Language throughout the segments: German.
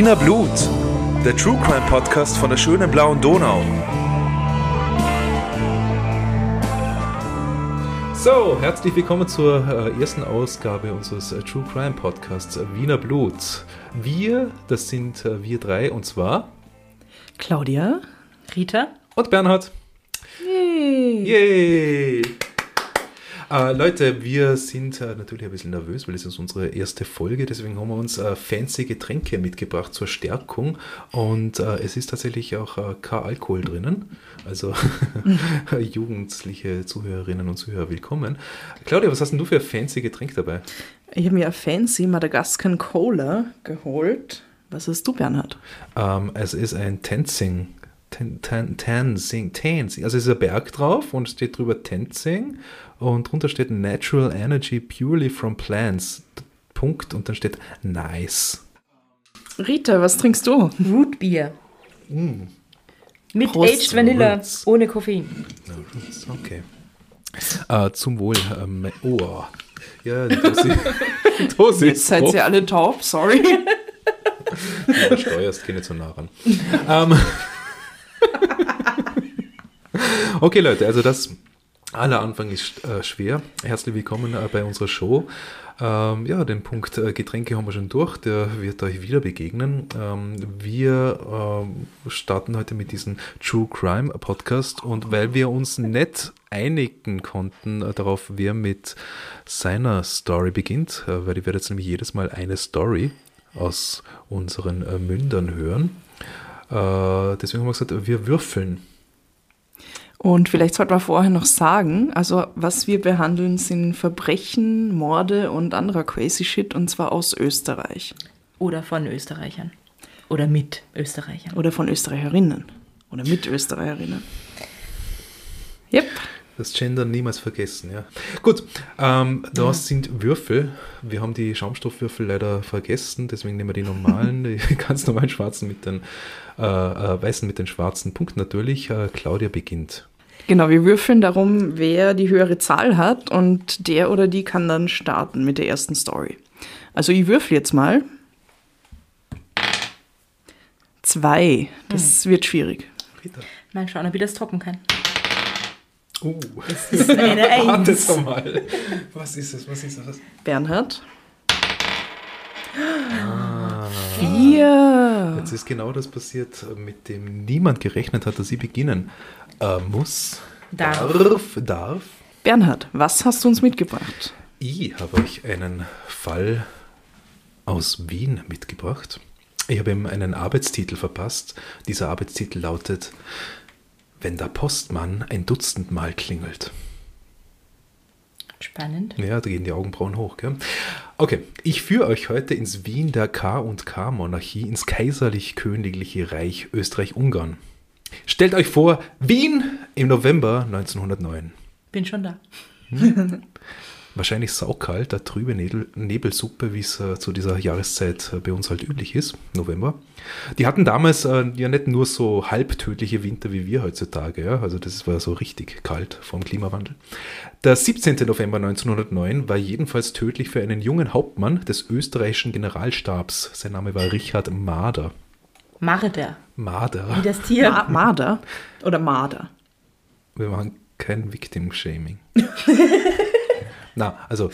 Wiener Blut, der True Crime Podcast von der schönen blauen Donau. So, herzlich willkommen zur äh, ersten Ausgabe unseres äh, True Crime Podcasts äh, Wiener Blut. Wir, das sind wir drei und zwar Claudia, Rita und Bernhard. Yay. Yay! Äh, Leute, wir sind äh, natürlich ein bisschen nervös, weil es ist unsere erste Folge, deswegen haben wir uns äh, fancy Getränke mitgebracht zur Stärkung und äh, es ist tatsächlich auch äh, kein Alkohol drinnen, also jugendliche Zuhörerinnen und Zuhörer willkommen. Claudia, was hast denn du für ein fancy Getränk dabei? Ich habe mir ein fancy Madagascan Cola geholt. Was hast du, Bernhard? Ähm, es ist ein Tenzing. Ten, ten, Tenzing, Tenzing. Also es ist ein Berg drauf und steht drüber Tenzing und drunter steht Natural Energy purely from plants. Punkt und dann steht Nice. Rita, was trinkst du? Rootbier. Mit Prost. Aged Vanilla, Roots. ohne Koffein. Okay. Äh, zum Wohl. Ähm, oh. Ja, die Dose, die Dose Jetzt ist seid ihr alle taub, sorry. Du steuerst keine zu nah ran. ähm. okay, Leute, also das aller Anfang ist äh, schwer. Herzlich willkommen äh, bei unserer Show. Ähm, ja, den Punkt äh, Getränke haben wir schon durch, der wird euch wieder begegnen. Ähm, wir ähm, starten heute mit diesem True Crime Podcast und weil wir uns nicht einigen konnten äh, darauf, wer mit seiner Story beginnt, äh, weil ich werde jetzt nämlich jedes Mal eine Story aus unseren äh, Mündern hören. Deswegen haben wir gesagt, wir würfeln. Und vielleicht sollte man vorher noch sagen, also was wir behandeln, sind Verbrechen, Morde und anderer crazy Shit und zwar aus Österreich. Oder von Österreichern. Oder mit Österreichern. Oder von Österreicherinnen. Oder mit Österreicherinnen. Yep. Das Gender niemals vergessen, ja. Gut, ähm, das sind Würfel. Wir haben die Schaumstoffwürfel leider vergessen, deswegen nehmen wir die normalen, die ganz normalen schwarzen mit den äh, äh, weißen mit den schwarzen Punkten natürlich. Äh, Claudia beginnt. Genau, wir würfeln darum, wer die höhere Zahl hat und der oder die kann dann starten mit der ersten Story. Also ich würfel jetzt mal. Zwei. Das wird schwierig. Rita. Mal schauen, ob ich das toppen kann. Uh, Das ist eine warte Eins. doch mal. Was ist das? Was ist das? Bernhard. Vier. Jetzt ist genau das passiert, mit dem niemand gerechnet hat, dass sie beginnen äh, muss. Darf. Darf. darf. Bernhard, was hast du uns mitgebracht? Ich habe euch einen Fall aus Wien mitgebracht. Ich habe ihm einen Arbeitstitel verpasst. Dieser Arbeitstitel lautet Wenn der Postmann ein Dutzend Mal klingelt. Spannend. Ja, da gehen die Augenbrauen hoch. Gell? Okay, ich führe euch heute ins Wien der K&K-Monarchie, ins kaiserlich-königliche Reich Österreich-Ungarn. Stellt euch vor, Wien im November 1909. Bin schon da. Wahrscheinlich saukalt, eine trübe Nebel, Nebelsuppe, wie es äh, zu dieser Jahreszeit äh, bei uns halt üblich ist, November. Die hatten damals äh, ja nicht nur so halbtödliche Winter wie wir heutzutage, ja? also das war so richtig kalt vom Klimawandel. Der 17. November 1909 war jedenfalls tödlich für einen jungen Hauptmann des österreichischen Generalstabs. Sein Name war Richard Mader. Marder. Mader. Wie das Tier. Ma Marder oder Marder? Wir machen kein Victim-Shaming. Na, also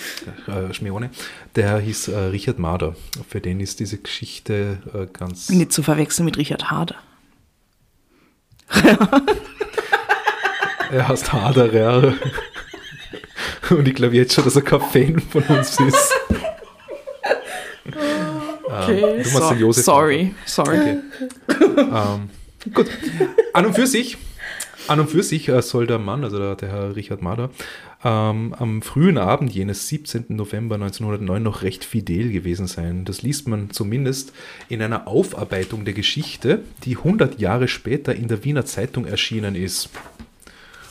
äh, Schmione. Der hieß äh, Richard Mader. Für den ist diese Geschichte äh, ganz. Nicht zu verwechseln mit Richard Harder. Er heißt Haderer. Und ich glaube jetzt schon, dass er kein Fan von uns ist. Okay, du machst den Josef sorry, sorry. Okay. ähm, gut. An und für sich, an und für sich äh, soll der Mann, also der, der Herr Richard Mader, ähm, am frühen Abend jenes 17. November 1909 noch recht fidel gewesen sein. Das liest man zumindest in einer Aufarbeitung der Geschichte, die 100 Jahre später in der Wiener Zeitung erschienen ist.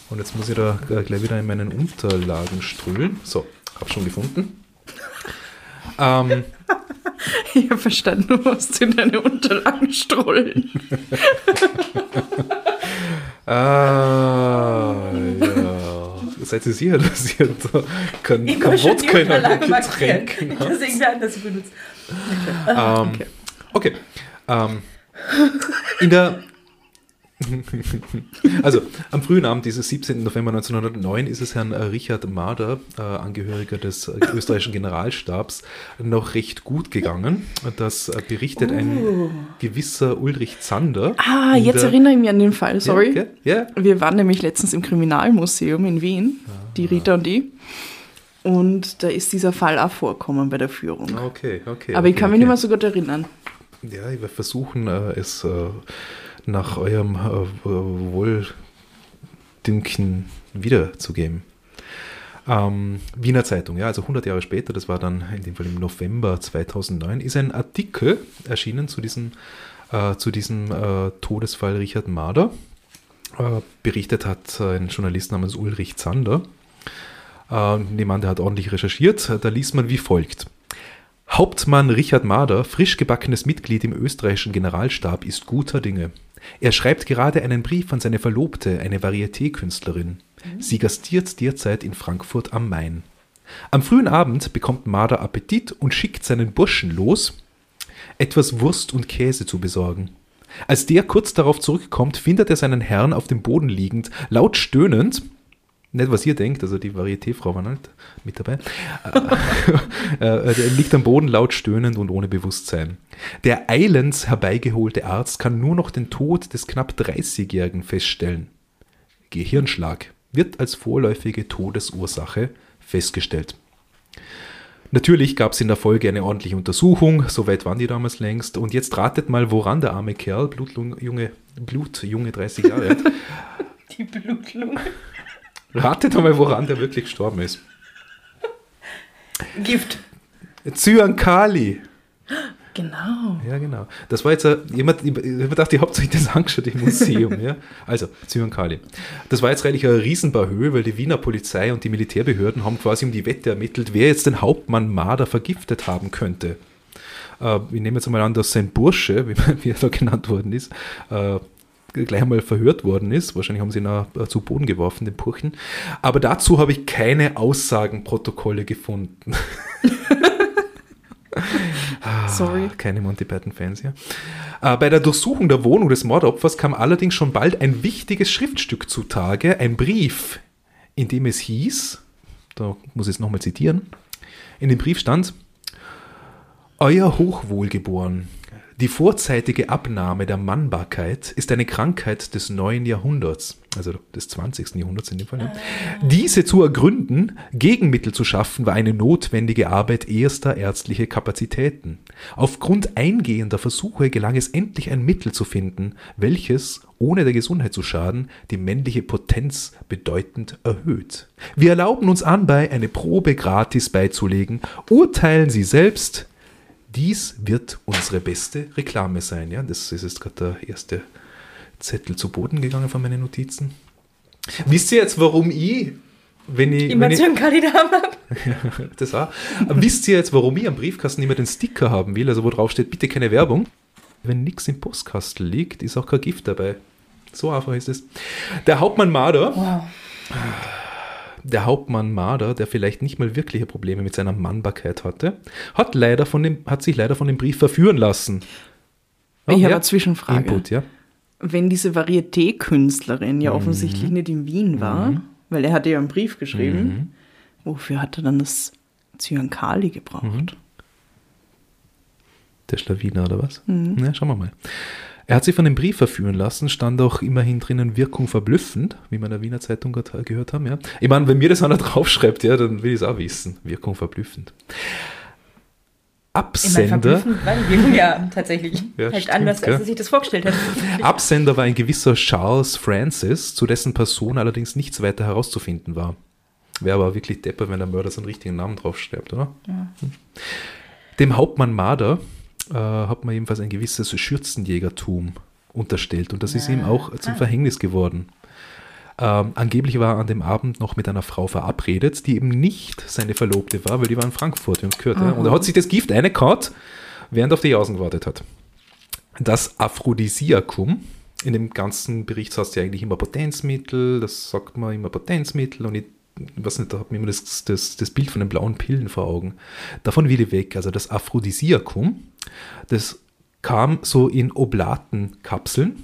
Und jetzt muss ich da gleich wieder in meinen Unterlagen ströhlen. So, hab schon gefunden. Ähm, Ich habe verstanden, du musst in deine Unterlagen strollen. Ah, ja. Seid ihr sicher, dass ihr da kein, Ich kein muss schon die Wodka in markieren. Getränk? Deswegen werden das benutzt. Ähm, okay. Ähm, in der also am frühen Abend dieses 17. November 1909 ist es Herrn äh, Richard Marder, äh, Angehöriger des äh, österreichischen Generalstabs, noch recht gut gegangen. Das äh, berichtet ein gewisser Ulrich Zander. Ah, jetzt der- erinnere ich mich an den Fall, sorry. Ja, okay, ja. Wir waren nämlich letztens im Kriminalmuseum in Wien, die Rita und ich. Und da ist dieser Fall auch vorkommen bei der Führung. Okay, okay. Aber ich okay, kann mich okay. nicht mehr so gut erinnern. Ja, ich werde versuchen, es äh, nach eurem äh, Wohldünken wiederzugeben. Ähm, Wiener Zeitung, ja, also 100 Jahre später, das war dann in dem Fall im November 2009, ist ein Artikel erschienen zu diesem, äh, zu diesem äh, Todesfall Richard Marder. Äh, berichtet hat ein Journalist namens Ulrich Zander. Äh, jemand, der hat ordentlich recherchiert. Da liest man wie folgt. Hauptmann Richard Marder, frisch gebackenes Mitglied im österreichischen Generalstab, ist guter Dinge. Er schreibt gerade einen Brief an seine Verlobte, eine Varieté-Künstlerin. Sie gastiert derzeit in Frankfurt am Main. Am frühen Abend bekommt Marder Appetit und schickt seinen Burschen los, etwas Wurst und Käse zu besorgen. Als der kurz darauf zurückkommt, findet er seinen Herrn auf dem Boden liegend, laut stöhnend, nicht was ihr denkt, also die Varieté-Frau war halt mit dabei, äh, äh, liegt am Boden laut stöhnend und ohne Bewusstsein. Der eilends herbeigeholte Arzt kann nur noch den Tod des knapp 30-Jährigen feststellen. Gehirnschlag wird als vorläufige Todesursache festgestellt. Natürlich gab es in der Folge eine ordentliche Untersuchung, soweit waren die damals längst. Und jetzt ratet mal, woran der arme Kerl, Blutjunge, Blutjunge 30 Jahre alt, Die Blutlunge. Ratet mal, woran der wirklich gestorben ist. Gift. Zyankali. Genau. Ja, genau. Das war jetzt, äh, jemand, ich ich dachte, ihr habt euch das angeschaut im Museum. ja? Also, Zyankali. Das war jetzt eigentlich eine Riesenbarhöhe, weil die Wiener Polizei und die Militärbehörden haben quasi um die Wette ermittelt, wer jetzt den Hauptmann Marder vergiftet haben könnte. Äh, ich nehme jetzt einmal an, dass sein Bursche, wie, wie er da genannt worden ist, äh, gleich einmal verhört worden ist. Wahrscheinlich haben sie ihn auch äh, zu Boden geworfen, den Purchen. Aber dazu habe ich keine Aussagenprotokolle gefunden. Sorry. Keine Monty Python-Fans, ja. Äh, bei der Durchsuchung der Wohnung des Mordopfers kam allerdings schon bald ein wichtiges Schriftstück zutage, ein Brief, in dem es hieß, da muss ich es nochmal zitieren, in dem Brief stand, Euer Hochwohlgeboren, die vorzeitige Abnahme der Mannbarkeit ist eine Krankheit des neuen Jahrhunderts, also des 20. Jahrhunderts in dem Fall. Ja. Diese zu ergründen, Gegenmittel zu schaffen, war eine notwendige Arbeit erster ärztlicher Kapazitäten. Aufgrund eingehender Versuche gelang es endlich ein Mittel zu finden, welches, ohne der Gesundheit zu schaden, die männliche Potenz bedeutend erhöht. Wir erlauben uns anbei, eine Probe gratis beizulegen. Urteilen Sie selbst, dies wird unsere beste Reklame sein. Ja, das ist jetzt gerade der erste Zettel zu Boden gegangen von meinen Notizen. Wisst ihr jetzt, warum ich, wenn ich, wenn Immer ich zu einem Kandidaten habe. das auch, wisst ihr jetzt, warum ich am Briefkasten immer den Sticker haben will, also wo drauf steht, bitte keine Werbung? Wenn nichts im Postkastel liegt, ist auch kein Gift dabei. So einfach ist es. Der Hauptmann Marder, Wow. Der Hauptmann Marder, der vielleicht nicht mal wirkliche Probleme mit seiner Mannbarkeit hatte, hat, leider von dem, hat sich leider von dem Brief verführen lassen. Ich Oh, habe ja. eine Zwischenfrage. Input, ja. Wenn diese Varieté-Künstlerin Mhm. ja offensichtlich nicht in Wien war, weil er hatte ja einen Brief geschrieben, Mhm. wofür hat er dann das Zyankali gebraucht? Mhm. Der Schlawiner oder was? Mhm. Na, schauen wir mal. Er hat sich von dem Brief verführen lassen, stand auch immerhin drinnen Wirkung verblüffend, wie wir in der Wiener Zeitung gerade gehört haben. Ja. Ich meine, wenn mir das einer draufschreibt, ja, dann will ich es auch wissen. Wirkung verblüffend. Ich Absender, ja tatsächlich. Ja, halt stimmt, anders, als er sich das vorgestellt hat. Absender war ein gewisser Charles Francis, zu dessen Person allerdings nichts weiter herauszufinden war. Wäre aber wirklich depper, wenn der Mörder seinen richtigen Namen draufschreibt, oder? Hm. Dem Hauptmann Marder äh, hat man ebenfalls ein gewisses Schürzenjägertum unterstellt und das ist ihm auch zum Verhängnis geworden. Ähm, angeblich war er an dem Abend noch mit einer Frau verabredet, die eben nicht seine Verlobte war, weil die war in Frankfurt, wir haben es gehört. Ja? Und er hat sich das Gift eingekaut, während er auf die Jausen gewartet hat. Das Aphrodisiakum, in dem ganzen Bericht hast du ja eigentlich immer Potenzmittel, das sagt man immer Potenzmittel und ich weiß nicht, da hat man immer das, das, das Bild von den blauen Pillen vor Augen. Davon will ich weg. Also das Aphrodisiakum, das kam so in Oblatenkapseln.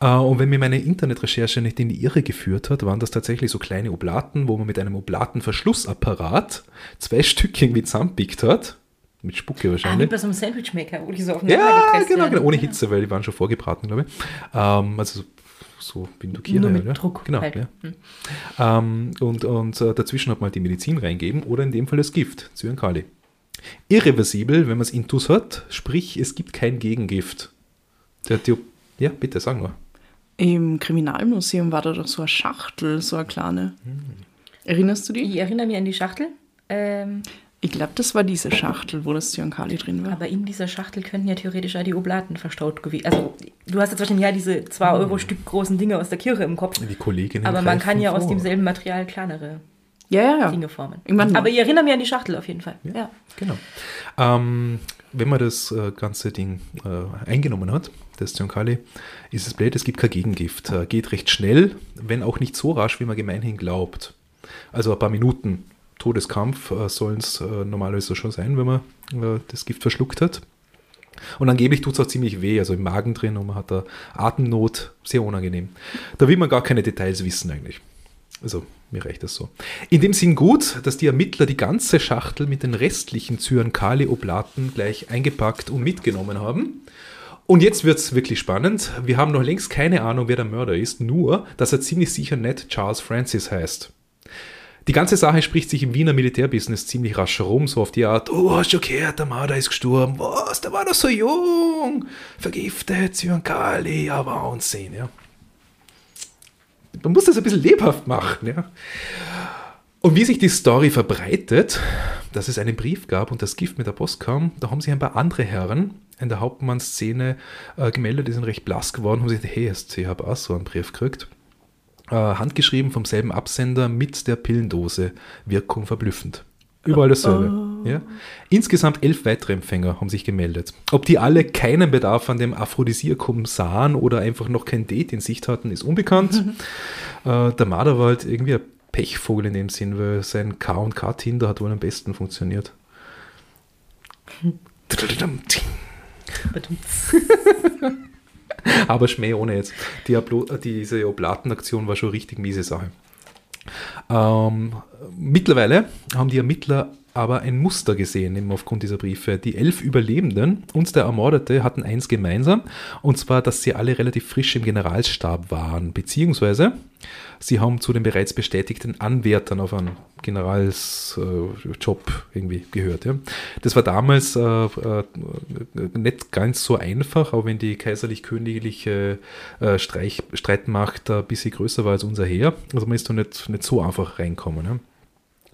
Äh, Und wenn mir meine Internetrecherche nicht in die Irre geführt hat, waren das tatsächlich so kleine Oblaten, wo man mit einem Oblatenverschlussapparat zwei Stück irgendwie zusammenpickt hat. Mit Spucke Ah, wie wahrscheinlich. bei so einem Sandwichmaker, wo die so aufeinander Ja, genau, genau, ohne Hitze, weil die waren schon vorgebraten, glaube ich. Ähm, also so, Indukierer. Nur mit ja. Druck Genau, halt. ja. Hm. Ähm, und und äh, dazwischen hat man halt die Medizin reingeben oder in dem Fall das Gift, Zyankali. Irreversibel, wenn man es intus hat, sprich, es gibt kein Gegengift. Der Theo ja, bitte, sag nur. Im Kriminalmuseum war da doch so eine Schachtel, so eine kleine. Erinnerst du die? Ich erinnere mich an die Schachtel. Ähm, Ich glaube, das war diese Schachtel, wo das Zyankali drin war. aber in dieser Schachtel könnten ja theoretisch auch die Oblaten verstaut gewesen. Also, du hast jetzt wahrscheinlich ja diese 2 Euro Stück großen Dinge aus der Kirche im Kopf. Die Kolleginnen Aber man kann ja aus vor. demselben Material kleinere Ja, ja, ja. Dinge formen. Ich meine- aber ich erinnere mich an die Schachtel auf jeden Fall. Ja. Genau. Ähm, wenn man das äh, ganze Ding äh, eingenommen hat, das Zyankali, ist es blöd, es gibt kein Gegengift. Äh, geht recht schnell, wenn auch nicht so rasch, wie man gemeinhin glaubt. Also ein paar Minuten Todeskampf äh, sollen es äh, normalerweise schon sein, wenn man äh, das Gift verschluckt hat. Und angeblich tut es auch ziemlich weh, also im Magen drin und man hat da Atemnot, sehr unangenehm. Da will man gar keine Details wissen eigentlich. Also mir reicht das so. In dem Sinn gut, dass die Ermittler die ganze Schachtel mit den restlichen Zyankali-Oblaten gleich eingepackt und mitgenommen haben. Und jetzt wird es wirklich spannend. Wir haben noch längst keine Ahnung, wer der Mörder ist, nur, dass er ziemlich sicher nicht Charles Francis heißt. Die ganze Sache spricht sich im Wiener Militärbusiness ziemlich rasch herum, so auf die Art, oh, hast du gehört, der Marder ist gestorben, was, der war doch so jung, vergiftet, Zyankali, ja, Wahnsinn, ja. Man muss das ein bisschen lebhaft machen, ja. Und wie sich die Story verbreitet, dass es einen Brief gab und das Gift mit der Post kam, da haben sich ein paar andere Herren in der Hauptmannszene äh, gemeldet, die sind recht blass geworden, haben sich gedacht, hey, ich habe auch so einen Brief gekriegt. Äh, handgeschrieben vom selben Absender mit der Pillendose. Wirkung verblüffend. Überall dasselbe. Ja? Insgesamt elf weitere Empfänger haben sich gemeldet. Ob die alle keinen Bedarf an dem Aphrodisiakum sahen oder einfach noch kein Date in Sicht hatten, ist unbekannt. äh, der Marder war halt irgendwie ein Pechvogel in dem Sinn, weil sein K&K Tinder hat wohl am besten funktioniert. Aber Schmäh ohne jetzt. Die äh, diese Oblatenaktion war schon richtig miese Sache. Ähm, mittlerweile haben die Ermittler aber ein Muster gesehen, eben aufgrund dieser Briefe. Die elf Überlebenden und der Ermordete hatten eins gemeinsam, und zwar, dass sie alle relativ frisch im Generalstab waren, beziehungsweise sie haben zu den bereits bestätigten Anwärtern auf einen Generalsjob irgendwie gehört. Ja. Das war damals äh, äh, nicht ganz so einfach, auch wenn die kaiserlich-königliche äh, Streitmacht ein bisschen größer war als unser Heer. Also man ist da nicht, nicht so einfach reinkommen. Ja.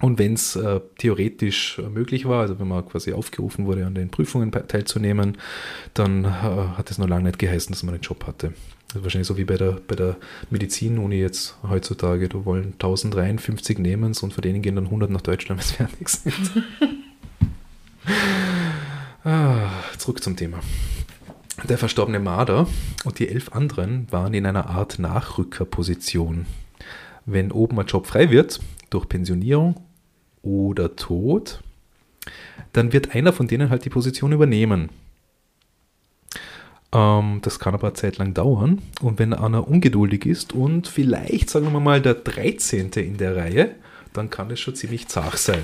Und wenn es äh, theoretisch möglich war, also wenn man quasi aufgerufen wurde, an den Prüfungen teilzunehmen, dann äh, hat es noch lange nicht geheißen, dass man einen Job hatte. Das ist wahrscheinlich so wie bei der, bei der Medizinuni jetzt heutzutage. Da wollen 1053 nehmen und von denen gehen dann 100 nach Deutschland, wenn sie fertig sind. ah, zurück zum Thema. Der verstorbene Marder und die elf anderen waren in einer Art Nachrückerposition. Wenn oben ein Job frei wird, durch Pensionierung oder Tod, dann wird einer von denen halt die Position übernehmen. Ähm, das kann aber eine Zeit lang dauern. Und wenn einer ungeduldig ist und vielleicht, sagen wir mal, der 13. in der Reihe, dann kann es schon ziemlich zart sein.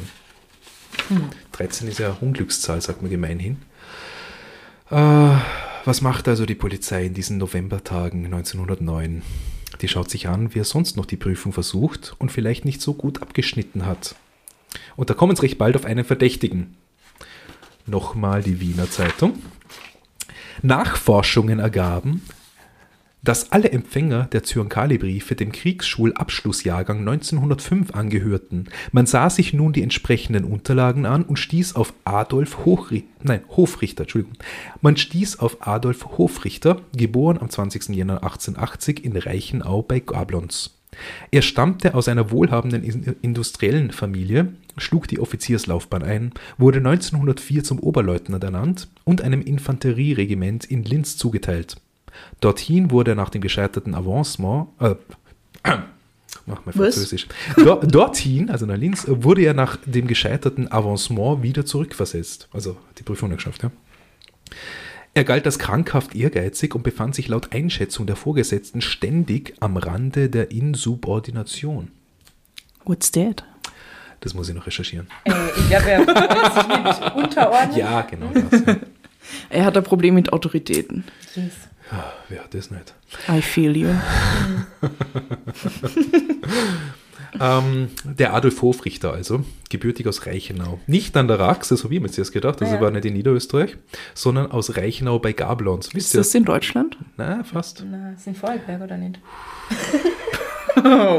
13 ist ja eine Unglückszahl, sagt man gemeinhin. Äh, was macht also die Polizei in diesen Novembertagen 1909? Die schaut sich an, wie er sonst noch die Prüfung versucht und vielleicht nicht so gut abgeschnitten hat. Und da kommen sie recht bald auf einen Verdächtigen. Nochmal die Wiener Zeitung. Nachforschungen ergaben, dass alle Empfänger der Zyankali-Briefe dem Kriegsschulabschlussjahrgang 1905 angehörten. Man sah sich nun die entsprechenden Unterlagen an und stieß auf Adolf Hochri nein, Hofrichter, Entschuldigung. Man stieß auf Adolf Hofrichter, geboren am 20. Jänner 1880 in Reichenau bei Gablons. Er stammte aus einer wohlhabenden in- industriellen Familie, schlug die Offizierslaufbahn ein, wurde 1904 zum Oberleutnant ernannt und einem Infanterieregiment in Linz zugeteilt. Dorthin wurde er nach dem gescheiterten Avancement, äh, mach mal? Französisch. Dor dorthin, also nach Linz, wurde er nach dem gescheiterten Avancement wieder zurückversetzt. Also die Prüfung geschafft, ja. Er galt als krankhaft ehrgeizig und befand sich laut Einschätzung der Vorgesetzten ständig am Rande der Insubordination. What's that? Das muss ich noch recherchieren. Äh, ich glaube, er sich nicht unterordnen. Ja, genau das. Ja. Er hat ein Problem mit Autoritäten. Yes. Ah, Wer hat das nicht? I feel you. Ähm, der Adolf Hofrichter also, gebürtig aus Reichenau. Nicht an der Raxe, so wie man sich das gedacht, also Ja. war nicht in Niederösterreich, sondern aus Reichenau bei Gablons. Wisst Ist ihr? das in Deutschland? Na, fast. Na, ist in Vorarlberg oder nicht?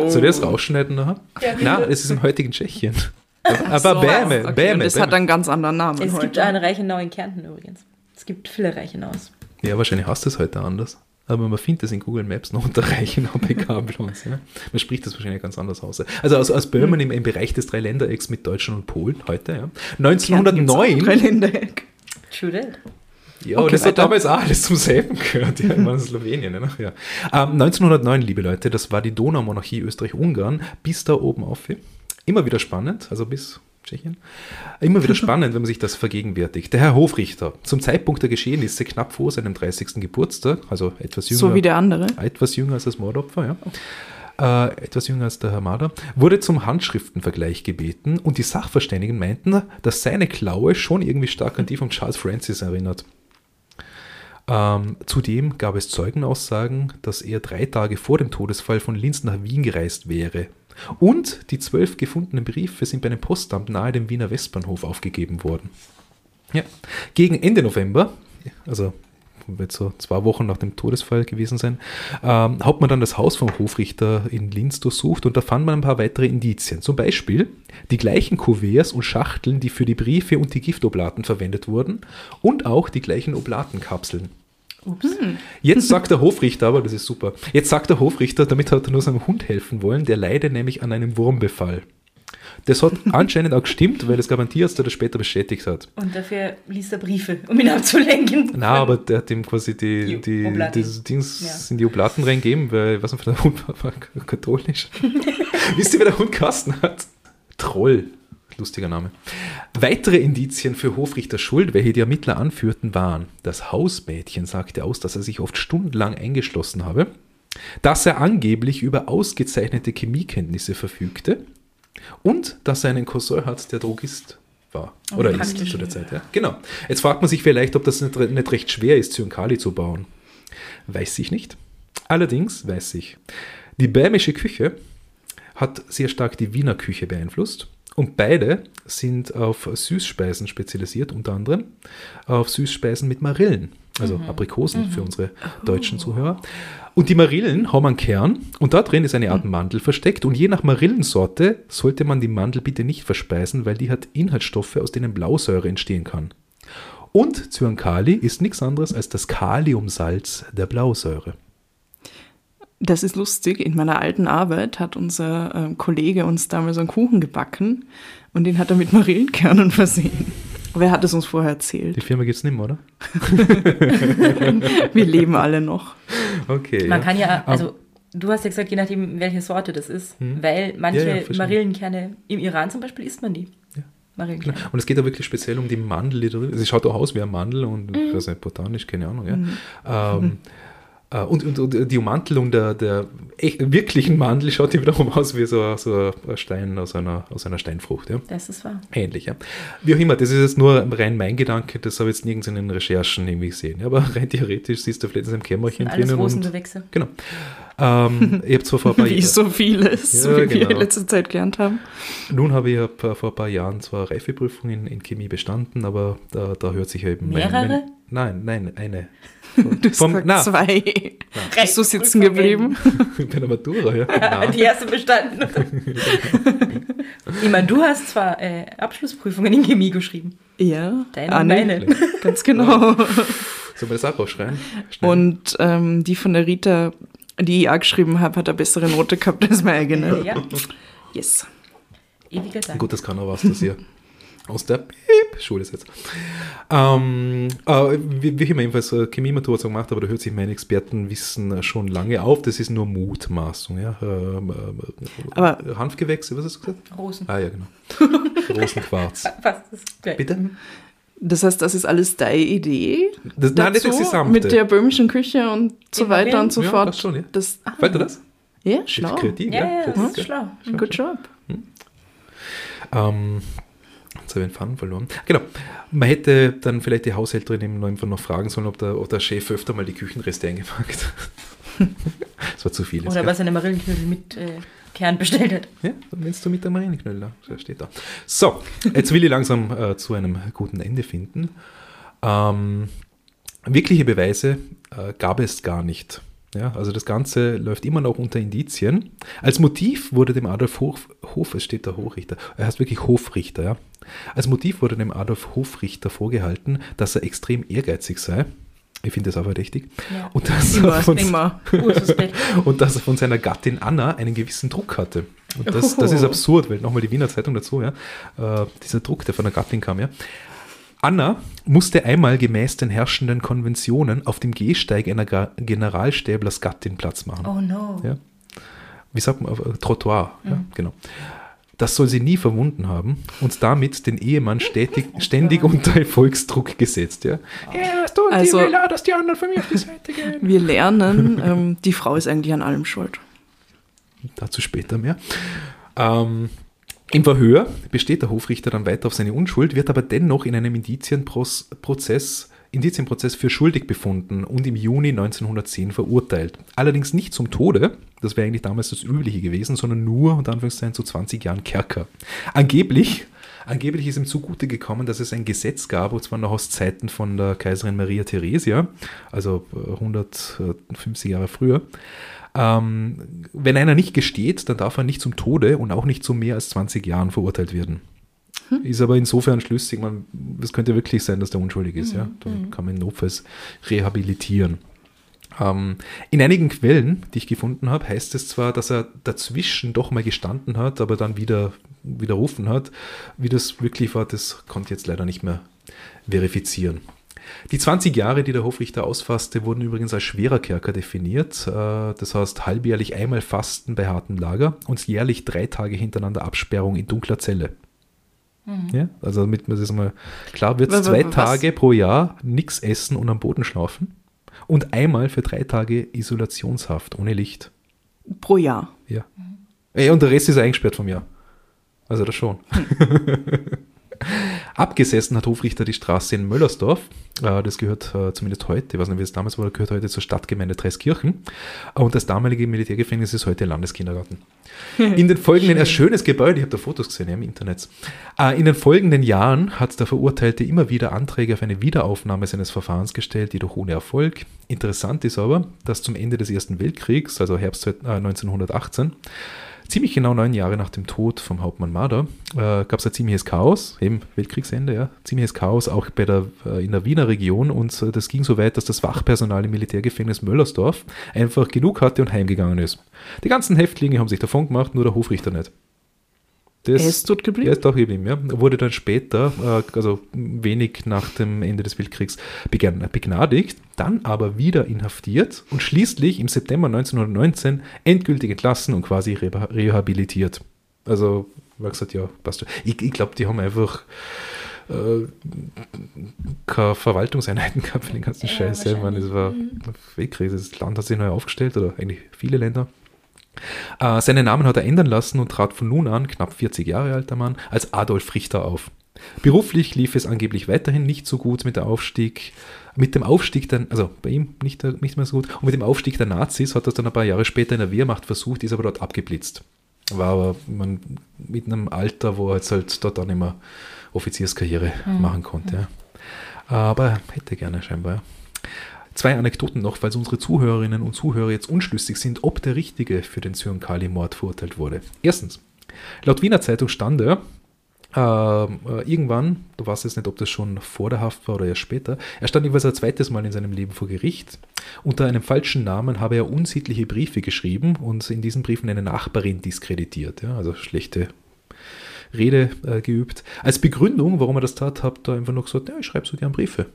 Soll ich das rausschneiden nachher? Ja. Na, es ist im heutigen Tschechien. Aber So, Bäme, okay, Bäme, und Das Bäme. hat einen ganz anderen Namen. Es heute. gibt eine Reichenau in Kärnten übrigens. Es gibt viele Reichenaus. Ja, wahrscheinlich hast du es heute anders. Aber man findet es in Google Maps noch unter Reichenau bei Gablons. Ja. Man spricht das wahrscheinlich ganz anders aus. Also aus, aus Böhmen im, im Bereich des Dreiländerecks mit Deutschland und Polen heute. Ja. Kärnten gibt's auch 1909 drei Ländereck. True that. Ja, Okay, das hat weiter. damals auch alles zum selben gehört. Ja, meine, Slowenien. Ne? Ja. Ähm, 1909, liebe Leute, das war die Donaumonarchie Österreich-Ungarn, bis da oben auf. Immer wieder spannend, also bis Tschechien. Immer wieder spannend, wenn man sich das vergegenwärtigt. Der Herr Hofrichter, zum Zeitpunkt der Geschehnisse knapp vor seinem 30. Geburtstag, also etwas jünger, So wie der andere. etwas jünger als das Mordopfer, ja. Äh, etwas jünger als der Herr Marder, wurde zum Handschriftenvergleich gebeten und die Sachverständigen meinten, dass seine Klaue schon irgendwie stark an die von Charles Francis erinnert. Ähm, zudem gab es Zeugenaussagen, dass er drei Tage vor dem Todesfall von Linz nach Wien gereist wäre. Und die zwölf gefundenen Briefe sind bei einem Postamt nahe dem Wiener Westbahnhof aufgegeben worden. Ja. Gegen Ende November, also wird so zwei Wochen nach dem Todesfall gewesen sein, ähm, hat man dann das Haus vom Hofrichter in Linz durchsucht und da fand man ein paar weitere Indizien. Zum Beispiel die gleichen Kuverts und Schachteln, die für die Briefe und die Giftoblaten verwendet wurden und auch die gleichen Oblatenkapseln. Ups. Jetzt sagt der Hofrichter, aber das ist super, jetzt sagt der Hofrichter, damit hat er nur seinem Hund helfen wollen, der leide nämlich an einem Wurmbefall. Das hat anscheinend auch gestimmt, weil es gab einen Tierarzt, der das später bestätigt hat. Und dafür liest er Briefe, um ihn abzulenken. Na, aber der hat ihm quasi die, Die die, dieses Dings Ja. in die Oblaten reingeben, weil, weiß nicht, der Hund war, war katholisch. Wisst ihr, wer der Hund Kasten hat? Troll. Lustiger Name. Weitere Indizien für Hofrichter Schuld, welche die Ermittler anführten, waren, das Hausmädchen sagte aus, dass er sich oft stundenlang eingeschlossen habe, dass er angeblich über ausgezeichnete Chemiekenntnisse verfügte und dass er einen Cousin hat, der Drogist war. Oh, Oder ist zu der Zeit, ja. Genau. Jetzt fragt man sich vielleicht, ob das nicht, nicht recht schwer ist, Zyankali zu bauen. Weiß ich nicht. Allerdings weiß ich, die bämische Küche hat sehr stark die Wiener Küche beeinflusst. Und beide sind auf Süßspeisen spezialisiert, unter anderem auf Süßspeisen mit Marillen, also Aprikosen für unsere deutschen Zuhörer. Und die Marillen haben einen Kern und da drin ist eine Art Mandel versteckt und je nach Marillensorte sollte man die Mandel bitte nicht verspeisen, weil die hat Inhaltsstoffe, aus denen Blausäure entstehen kann. Und Zyankali ist nichts anderes als das Kaliumsalz der Blausäure. Das ist lustig. In meiner alten Arbeit hat unser ähm, Kollege uns damals einen Kuchen gebacken und den hat er mit Marillenkernen versehen. Aber er hat es uns vorher Die erzählt. Firma gibt es nicht mehr, oder? Wir leben alle noch. Okay. Man ja. kann ja, also du hast ja gesagt, je nachdem, welche Sorte das ist, weil manche Hm. Ja, ja. Marillenkerne, im Iran zum Beispiel isst man die. Ja. Marillenkerne. Und es geht da wirklich speziell um die Mandel, die da drin ist. Sie schaut auch aus wie ein Mandel und ich weiß nicht, botanisch, keine Ahnung. Ja. Ähm, äh, und, und, und die Ummantelung der, der echt, wirklichen Mandel schaut hier wiederum aus wie so, so ein Stein aus einer, aus einer Steinfrucht. Ja. Das ist wahr. Ähnlich, ja. Wie auch immer, das ist jetzt nur rein mein Gedanke, das habe ich jetzt nirgends in den Recherchen irgendwie gesehen. Ja, aber rein theoretisch siehst du vielleicht in einem Kämmerchen Alles drinnen. Und, genau. Ähm, ich habe zwar vor ein paar Wie so vieles, Ja, wie wir genau. in letzter Zeit gelernt haben. Nun habe ich ja vor ein paar Jahren zwar Reifeprüfungen in, in Chemie bestanden, aber da, da hört sich ja eben. mein- Mehrere? Mein, nein, nein, eine. Du hast Vom- na. zwei. Bist du sitzen geblieben? Bei der Matura, ja. Nein. Die erste bestanden. ich meine, du hast zwar äh, Abschlussprüfungen in Chemie geschrieben. Ja. Deine und meine. Ganz genau. Sollen wir das auch rausschreien? Schnell. Und ähm, die von der Rita, die ich auch geschrieben habe, hat eine bessere Note gehabt als meine eigene. Ja, Yes. ewiger Dank. Gut, das kann auch was, dass ihr aus der Piep Schule seid. Ähm, äh, wie, wie ich immer jedenfalls äh, Chemie-Matura so gemacht habe, da hört sich mein Expertenwissen äh, schon lange auf. Das ist nur Mutmaßung. Ja? Ähm, äh, Aber- Hanfgewächse, was hast du gesagt? Rosen. Ah ja, genau. Rosenquarz. Fast das gleiche. Bitte? Das heißt, das ist alles deine Idee? Das, nein, das ist die Samte. Mit der böhmischen Küche und so weiter und so Ja, fort. passt schon, ja. Das, ah, Fällt dir das? Ja, schlau. Kreativ, Ja, ja, Das das ist ist schlau. Good job. Ähm, jetzt habe ich den Faden verloren. Genau. Man hätte dann vielleicht die Haushälterin eben einfach noch fragen sollen, ob der, ob der Chef öfter mal die Küchenreste eingepackt hat. das war zu viel. Oder was eine Marillenknödel mit äh, Kern bestellt hat. Ja, wenn du mit der Marienknödel da, so steht da. So, jetzt will ich langsam äh, zu einem guten Ende finden. Ähm, wirkliche Beweise äh, gab es gar nicht. Ja, also das Ganze läuft immer noch unter Indizien. Als Motiv wurde dem Adolf Hof, Hof es steht da Hochrichter, er heißt wirklich Hofrichter, ja. Als Motiv wurde dem Adolf Hofrichter vorgehalten, dass er extrem ehrgeizig sei. Ich finde das auch verdächtig. Ja. Und, dass er Immer, von, und dass er von seiner Gattin Anna einen gewissen Druck hatte. Und das, das ist absurd, weil nochmal die Wiener Zeitung dazu, ja, äh, dieser Druck, der von der Gattin kam, ja. Anna musste einmal gemäß den herrschenden Konventionen auf dem Gehsteig einer Generalstäblers Gattin Platz machen. Oh no. Ja. Wie sagt man, auf äh, Trottoir, ja, Mhm. genau. Das soll sie nie verwunden haben und damit den Ehemann stetig, ständig unter Erfolgsdruck gesetzt. Ja, ja das tun Also- die Wähler, dass die anderen von mir auf die Seite gehen. Wir lernen, ähm, die Frau ist eigentlich an allem schuld. Dazu später mehr. Ähm, Im Verhör besteht der Hofrichter dann weiter auf seine Unschuld, wird aber dennoch in einem Indizienprozess, Indizienprozess für schuldig befunden und im Juni 1910 verurteilt. Allerdings nicht zum Tode, das wäre eigentlich damals das Übliche gewesen, sondern nur, unter Anführungszeichen, zu 20 Jahren Kerker. Angeblich, angeblich ist ihm zugute gekommen, dass es ein Gesetz gab, und zwar noch aus Zeiten von der Kaiserin Maria Theresia, also äh, 150 Jahre früher, ähm, wenn einer nicht gesteht, dann darf er nicht zum Tode und auch nicht zu mehr als 20 Jahren verurteilt werden. Ist aber insofern schlüssig, man, es könnte wirklich sein, dass der unschuldig ist. Ja? Dann kann man ihn notfalls rehabilitieren. Ähm, in einigen Quellen, die ich gefunden habe, heißt es zwar, dass er dazwischen doch mal gestanden hat, aber dann wieder widerrufen hat. Wie das wirklich war, das konnte ich jetzt leider nicht mehr verifizieren. Die 20 Jahre, die der Hofrichter ausfasste, wurden übrigens als schwerer Kerker definiert. Äh, Das heißt halbjährlich einmal Fasten bei hartem Lager und jährlich drei Tage hintereinander Absperrung in dunkler Zelle. Ja, also damit man das mal klar wird, zwei was? Tage pro Jahr nichts essen und am Boden schlafen und einmal für drei Tage Isolationshaft ohne Licht. Pro Jahr. Ja. Ey, und der Rest ist eingesperrt vom Jahr. Also das schon. Abgesessen hat Hofrichter die Straße in Möllersdorf. Äh, Das gehört äh, zumindest heute, ich weiß nicht, wie es damals war, gehört heute zur Stadtgemeinde Dreiskirchen. Äh, Und das damalige Militärgefängnis ist heute Landeskindergarten. In den folgenden, ein schönes Gebäude, ich habe da Fotos gesehen ja, im Internet. In den folgenden Jahren hat der Verurteilte immer wieder Anträge auf eine Wiederaufnahme seines Verfahrens gestellt, jedoch ohne Erfolg. Interessant ist aber, dass zum Ende des Ersten Weltkriegs, also Herbst äh, 1918, ziemlich genau neun Jahre nach dem Tod vom Hauptmann Marder, äh, gab es ein ziemliches Chaos, eben Weltkriegsende, ja, ziemliches Chaos auch bei der, äh, in der Wiener Region und äh, das ging so weit, dass das Wachpersonal im Militärgefängnis Möllersdorf einfach genug hatte und heimgegangen ist. Die ganzen Häftlinge haben sich davon gemacht, nur der Hofrichter nicht. Das, Er ist dort geblieben? Er ist doch geblieben, ja. Wurde dann später, äh, also wenig nach dem Ende des Weltkriegs, begern- begnadigt, dann aber wieder inhaftiert und schließlich im September 1919 endgültig entlassen und quasi reha- rehabilitiert. Also, war gesagt, ja, passt schon. Ich, ich glaube, die haben einfach äh, keine Verwaltungseinheiten gehabt für den ganzen Ja, Scheiß. Ja, ich meine, das war Weltkrieg, das Land hat sich neu aufgestellt, oder eigentlich viele Länder. Äh, seinen Namen hat er ändern lassen und trat von nun an, knapp 40 Jahre alter Mann, als Adolf Richter auf. Beruflich lief es angeblich weiterhin nicht so gut mit Aufstieg, mit dem Aufstieg der, also bei ihm nicht, nicht mehr so gut, und mit dem Aufstieg der Nazis hat er es dann ein paar Jahre später in der Wehrmacht versucht, ist aber dort abgeblitzt. War aber man, mit einem Alter, wo er jetzt halt dort auch nicht mehr Offizierskarriere machen konnte. Ja. Aber er hätte gerne scheinbar. Zwei Anekdoten noch, falls unsere Zuhörerinnen und Zuhörer jetzt unschlüssig sind, ob der Richtige für den Zyankali-Mord verurteilt wurde. Erstens, laut Wiener Zeitung stand er ähm, äh, irgendwann, du weißt jetzt nicht, ob das schon vor der Haft war oder erst später, er stand jeweils ein zweites Mal in seinem Leben vor Gericht. Unter einem falschen Namen habe er unsittliche Briefe geschrieben und in diesen Briefen eine Nachbarin diskreditiert, ja, also schlechte Rede äh, geübt. Als Begründung, warum er das tat, hat er einfach nur gesagt, ja, ich schreibe so gern Briefe.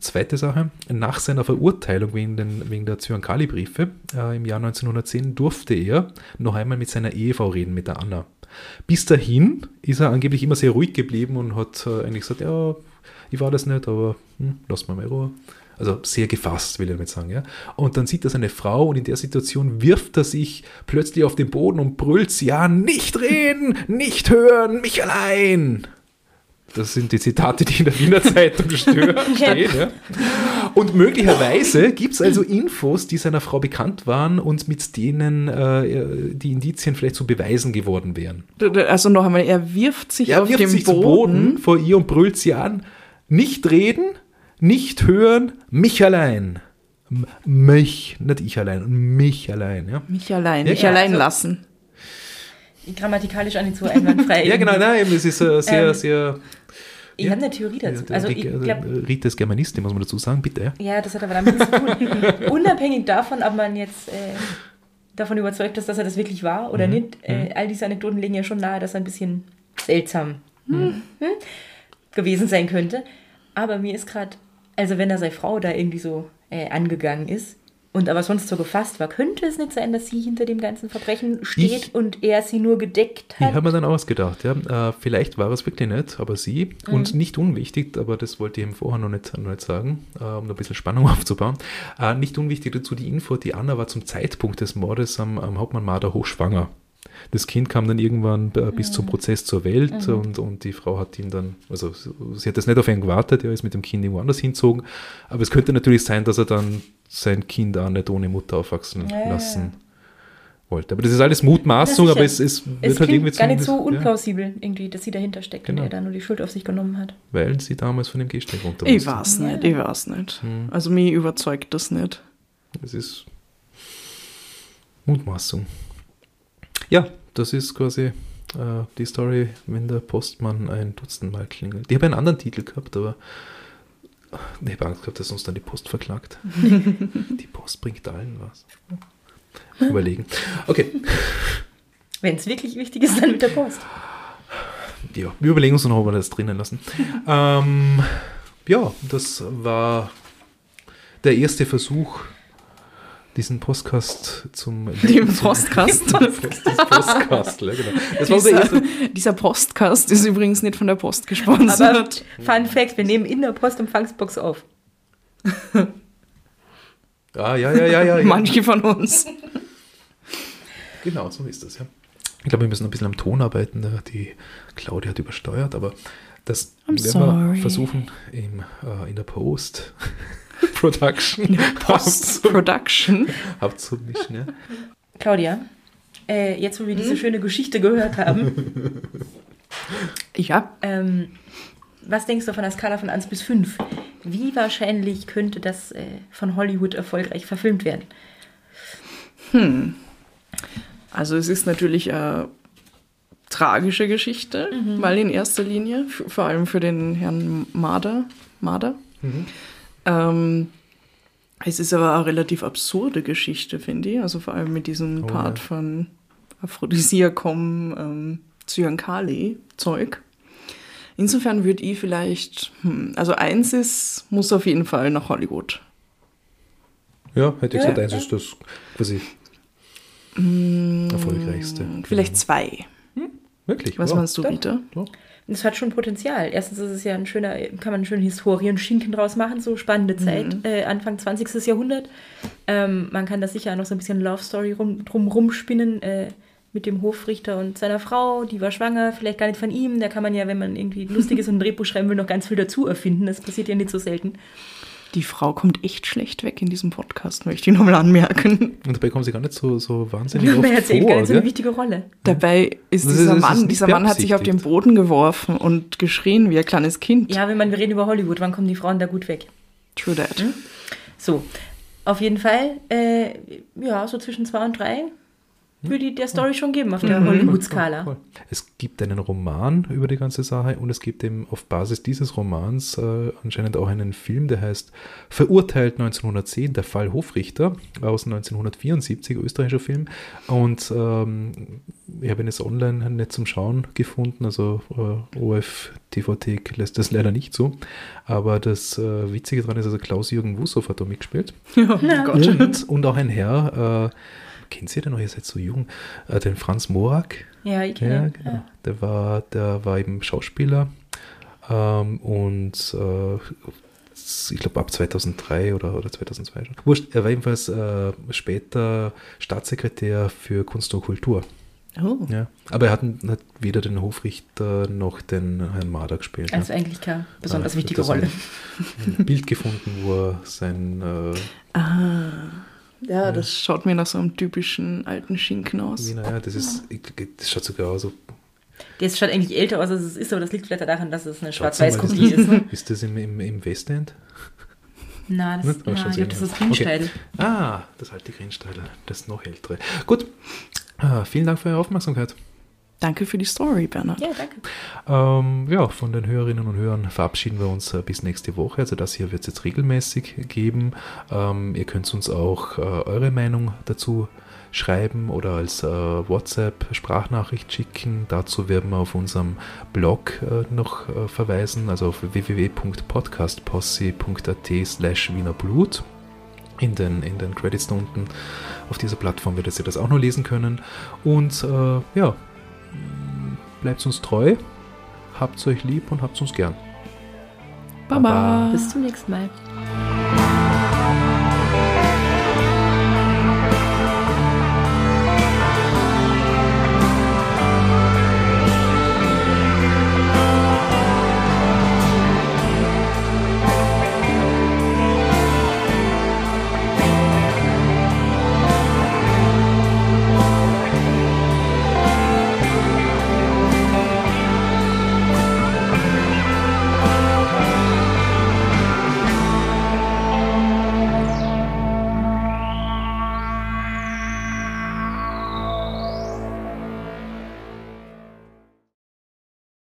Zweite Sache, nach seiner Verurteilung wegen, den, wegen der Zyankali-Briefe äh, im Jahr 1910 durfte er noch einmal mit seiner Ehefrau reden, mit der Anna. Bis dahin ist er angeblich immer sehr ruhig geblieben und hat äh, eigentlich gesagt, ja, ich war das nicht, aber hm, lass mal mal Ruhe. Also sehr gefasst, will ich damit sagen. Ja? Und dann sieht er seine Frau und in der Situation wirft er sich plötzlich auf den Boden und brüllt, ja, nicht reden, nicht hören, mich allein. Das sind die Zitate, die in der Wiener Zeitung stehen. Ja. Und möglicherweise gibt es also Infos, die seiner Frau bekannt waren und mit denen äh, die Indizien vielleicht zu Beweisen geworden wären. Also noch einmal, er wirft sich Er auf wirft den sich Boden. zu Boden vor ihr und brüllt sie an. Nicht reden, nicht hören, mich allein. M mich, nicht ich allein, mich allein. Ja, Mich allein, Ja, mich allein also- lassen. Grammatikalisch auch nicht so einwandfrei. ja genau, nein, eben, das ist äh, sehr, Ähm, sehr. Ich ja. habe eine Theorie dazu. Ja, Also ich äh, glaube, Rites Germanistin, muss man dazu sagen, bitte. Ja. das hat aber damit zu tun. Unabhängig davon, ob man jetzt äh, davon überzeugt ist, dass er das wirklich war oder nicht, äh, all diese Anekdoten legen ja schon nahe, dass er ein bisschen seltsam hm, gewesen sein könnte. Aber mir ist gerade, also wenn er seine Frau da irgendwie so äh, angegangen ist und aber sonst so gefasst war, könnte es nicht sein, dass sie hinter dem ganzen Verbrechen steht Ich- und er sie nur gedeckt Ich hat? habe mir dann ausgedacht, ja, äh, vielleicht war es wirklich nicht, aber sie, und nicht unwichtig, aber das wollte ich ihm vorher noch nicht, noch nicht sagen, äh, um da ein bisschen Spannung aufzubauen, äh, nicht unwichtig dazu die Info, die Anna war zum Zeitpunkt des Mordes am, am Hauptmann Marder hochschwanger. Das Kind kam dann irgendwann äh, bis zum Prozess zur Welt und, und die Frau hat ihn dann, also sie hat jetzt nicht auf ihn gewartet, er ist mit dem Kind irgendwo anders hinzogen, aber es könnte natürlich sein, dass er dann sein Kind auch nicht ohne Mutter aufwachsen Ja, ja, lassen wollte. Aber das ist alles Mutmaßung, Na aber es, es wird Es halt irgendwie klingt gar nicht so ja. unplausibel, irgendwie, dass sie dahinter steckt Genau. und er da nur die Schuld auf sich genommen hat. Weil sie damals von dem Gehsteig runter Ich weiß nicht, ich weiß nicht. Also mich überzeugt das nicht. Es ist Mutmaßung. Ja, das ist quasi äh, die Story, wenn der Postmann ein Dutzend Mal klingelt. Ich habe einen anderen Titel gehabt, aber ich habe Angst gehabt, dass uns dann die Post verklagt. die Post bringt allen was. Überlegen. Okay, Wenn es wirklich wichtig ist, dann mit der Post. ja, wir überlegen uns noch, ob wir das drinnen lassen. ähm, ja, das war der erste Versuch, diesen Podcast zum Postkast. Das Postkast, ja, genau. Das war unser dieser, erster. dieser Postkast ist übrigens nicht von der Post Aber gesponsert. Fun Fact, wir nehmen in der Postempfangsbox auf. Ah, ja, ja, ja, ja. ja. Manche von uns. Genau, so ist das, ja. Ich glaube, wir müssen ein bisschen am Ton arbeiten. da Die Claudia hat übersteuert, aber das I'm werden sorry. wir versuchen im, äh, in der Post Production Post-Production. abzumischen. Ja. Claudia, äh, jetzt wo wir diese schöne Geschichte gehört haben, Ja, ähm, was denkst du von der Skala von 1 bis 5? Wie wahrscheinlich könnte das äh, von Hollywood erfolgreich verfilmt werden? also es ist natürlich eine tragische Geschichte, weil in erster Linie, vor allem für den Herrn Marder, Marder. Ähm, es ist aber eine relativ absurde Geschichte, finde ich. Also vor allem mit diesem Oh, Part ja. von Aphrodisiakum, ähm, Zyankali-Zeug. Insofern würde ich vielleicht, hm, also eins ist, muss auf jeden Fall nach Hollywood. ja, hätte ich Ja, gesagt, eins ja. ist das quasi Mm, erfolgreichste. Vielleicht zwei. Wirklich? Was wow. meinst du, Doch. Rita? Es hat schon Potenzial. Erstens ist es ja ein schöner, kann man einen schönen Historienschinken draus machen, so spannende Zeit, äh, Anfang 20. Jahrhundert. Ähm, man kann da sicher noch so ein bisschen Love Story rum, drum rumspinnen äh, mit dem Hofrichter und seiner Frau, die war schwanger, vielleicht gar nicht von ihm. Da kann man ja, wenn man irgendwie lustig ist und ein Drehbuch schreiben will, noch ganz viel dazu erfinden. Das passiert ja nicht so selten. Die Frau kommt echt schlecht weg in diesem Podcast, möchte ich nochmal anmerken. Und dabei kommen sie gar nicht so, so wahnsinnig Ja, oft erzählt gar vor. nicht so eine wichtige Rolle. Dabei ist Das dieser ist Mann, dieser Mann hat sich auf den. Boden geworfen und geschrien wie ein kleines Kind. Ja, wenn man, wir reden über Hollywood, wann kommen die Frauen da gut weg? True that. So, auf jeden Fall, äh, ja, so zwischen zwei und drei würde ich der Story schon geben auf der Hollywood-Skala. Voll. Es gibt einen Roman über die ganze Sache und es gibt eben auf Basis dieses Romans äh, anscheinend auch einen Film, der heißt Verurteilt 1910, der Fall Hofrichter aus 1974, österreichischer Film. Und ähm, ich habe ihn jetzt online nicht zum Schauen gefunden, also äh, OF TV-Thek lässt das leider nicht zu. Aber das äh, Witzige daran ist, also Klaus-Jürgen Wussow hat da mitgespielt. Oh Gott. Und, und auch ein Herr, äh, kennt ihr den noch? Ihr seid so jung. Äh, den Franz Morak. Ja, ich kenne Ja, ihn. genau. Ja. Der, war, der war eben Schauspieler ähm, und äh, ich glaube ab 2003 oder, oder 2002 schon. Wurscht, er war ebenfalls äh, später Staatssekretär für Kunst und Kultur. Oh. Ja. Aber er hat, hat weder den Hofrichter noch den Herrn Marder gespielt. Also ne? eigentlich keine besonders Ah, wichtige Rolle. Ein Bild gefunden, wo er sein äh, Ah. Ja, das schaut mir nach so einem typischen alten Schinken aus. Wiener, ja, das ist, das schaut sogar aus, so Der schaut eigentlich älter aus, als es ist, aber das liegt vielleicht daran, dass es eine Schwarz-Weiß-Kopie ist. Ist das im, im, im Westend? Nein, das? Aber nein, schon ich glaube, das ist ja. Grünsteidl. Ah, das alte Grenzsteiler, das noch ältere. Gut, ah, vielen Dank für eure Aufmerksamkeit. Danke für die Story, Bernhard. Ja, danke. Ähm, ja, von den Hörerinnen und Hörern verabschieden wir uns äh, bis nächste Woche. Also das hier wird es jetzt regelmäßig geben. Ähm, ihr könnt uns auch äh, eure Meinung dazu schreiben oder als äh, WhatsApp-Sprachnachricht schicken. Dazu werden wir auf unserem Blog äh, noch äh, verweisen, also auf www.podcastposse.at slash wienerblut. In den, in den Credits da unten auf dieser Plattform werdet ihr das auch noch lesen können. Und äh, ja, bleibt uns treu, habt euch lieb und habt uns gern. Baba. Bis zum nächsten Mal.